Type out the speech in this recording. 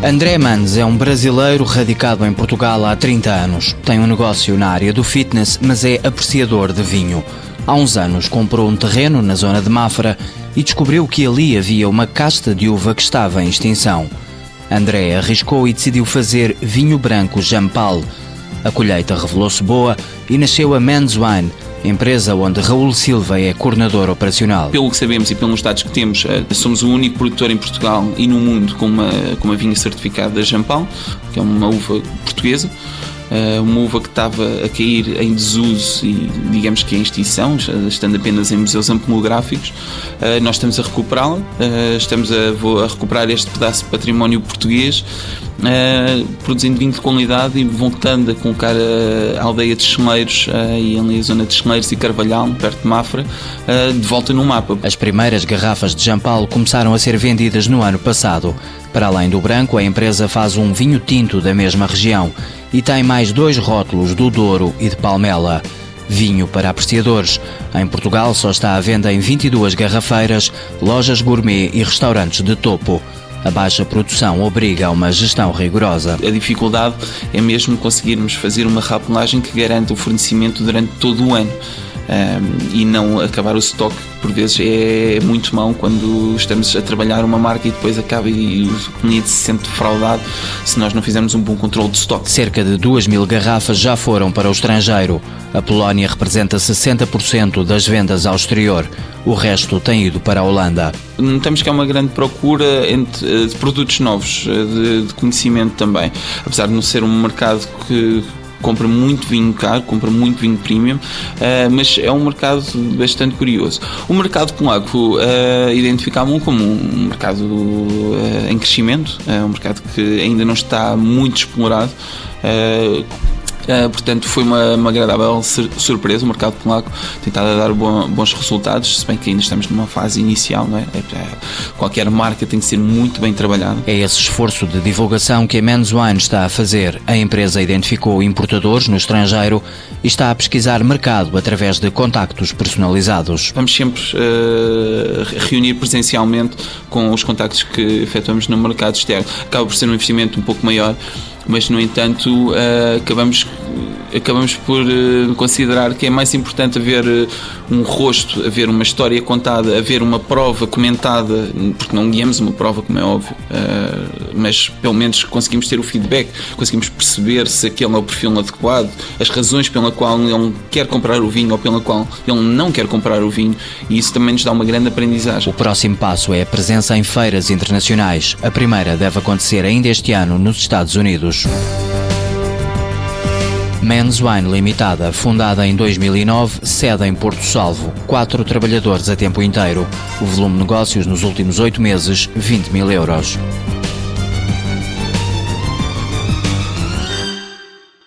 André Mans é um brasileiro radicado em Portugal há 30 anos. Tem um negócio na área do fitness, mas é apreciador de vinho. Há uns anos comprou um terreno na zona de Mafra e descobriu que ali havia uma casta de uva que estava em extinção. André arriscou e decidiu fazer vinho branco Jampal. A colheita revelou-se boa e nasceu a Mans Wine, empresa onde Raul Silva é coordenador operacional. Pelo que sabemos e pelos dados que temos, eh, somos o único produtor em Portugal e no mundo com uma, com uma vinha certificada Jampal, que é uma uva portuguesa. Eh, uma uva que estava a cair em desuso e digamos que em extinção, estando apenas em museus ampelográficos. Eh, nós estamos a recuperá-la, estamos a, a recuperar este pedaço de património português Uh, produzindo vinho de qualidade e voltando a colocar a, aldeia de Cheleiros uh, e ali a zona de Cheleiros e Carvalhal, perto de Mafra, uh, de volta no mapa. As primeiras garrafas de Jampal começaram a ser vendidas no ano passado. Para além do branco, a empresa faz um vinho tinto da mesma região e tem mais dois rótulos do Douro e de Palmela. Vinho para apreciadores. Em Portugal só está à venda em 22 garrafeiras, lojas gourmet e restaurantes de topo. A baixa produção obriga a uma gestão rigorosa. A dificuldade é mesmo conseguirmos fazer uma rapelagem que garanta o fornecimento durante todo o ano. Um, e não acabar o estoque, por vezes é muito mau quando estamos a trabalhar uma marca e depois acaba e o cliente se sente defraudado se nós não fizermos um bom controle de estoque. Cerca de 2 mil garrafas já foram para o estrangeiro. A Polónia representa 60% das vendas ao exterior. O resto tem ido para a Holanda. Notamos que há uma grande procura eh, de produtos novos, eh, de, de conhecimento também. Apesar de não ser um mercado que compra muito vinho caro, compra muito vinho premium, uh, mas é um mercado bastante curioso. O mercado polaco uh, identificámos como um mercado uh, em crescimento, é um mercado que ainda não está muito explorado. Uh, Uh, portanto, foi uma, uma agradável surpresa. O mercado polaco tem estado a dar bom, bons resultados, se bem que ainda estamos numa fase inicial. Não é? É, é, qualquer marca tem que ser muito bem trabalhada. É esse esforço de divulgação que a Men's Wine está a fazer. A empresa identificou importadores no estrangeiro e está a pesquisar mercado através de contactos personalizados. Vamos sempre uh, reunir presencialmente com os contactos que efetuamos no mercado externo. Acaba por ser um investimento um pouco maior mas no entanto uh, acabamos acabamos por uh, considerar que é mais importante haver uh, um rosto, haver uma história contada, haver uma prova comentada, porque não guiamos uma prova, como é óbvio, uh, mas pelo menos conseguimos ter o feedback, conseguimos perceber se aquele é o perfil adequado, as razões pela qual ele quer comprar o vinho ou pela qual ele não quer comprar o vinho, e isso também nos dá uma grande aprendizagem. O próximo passo é a presença em feiras internacionais. A primeira deve acontecer ainda este ano nos Estados Unidos. Men's Wine Limitada, fundada em 2009, sede em Porto Salvo. Quatro trabalhadores a tempo inteiro. O volume de negócios nos últimos oito meses, 20 mil euros.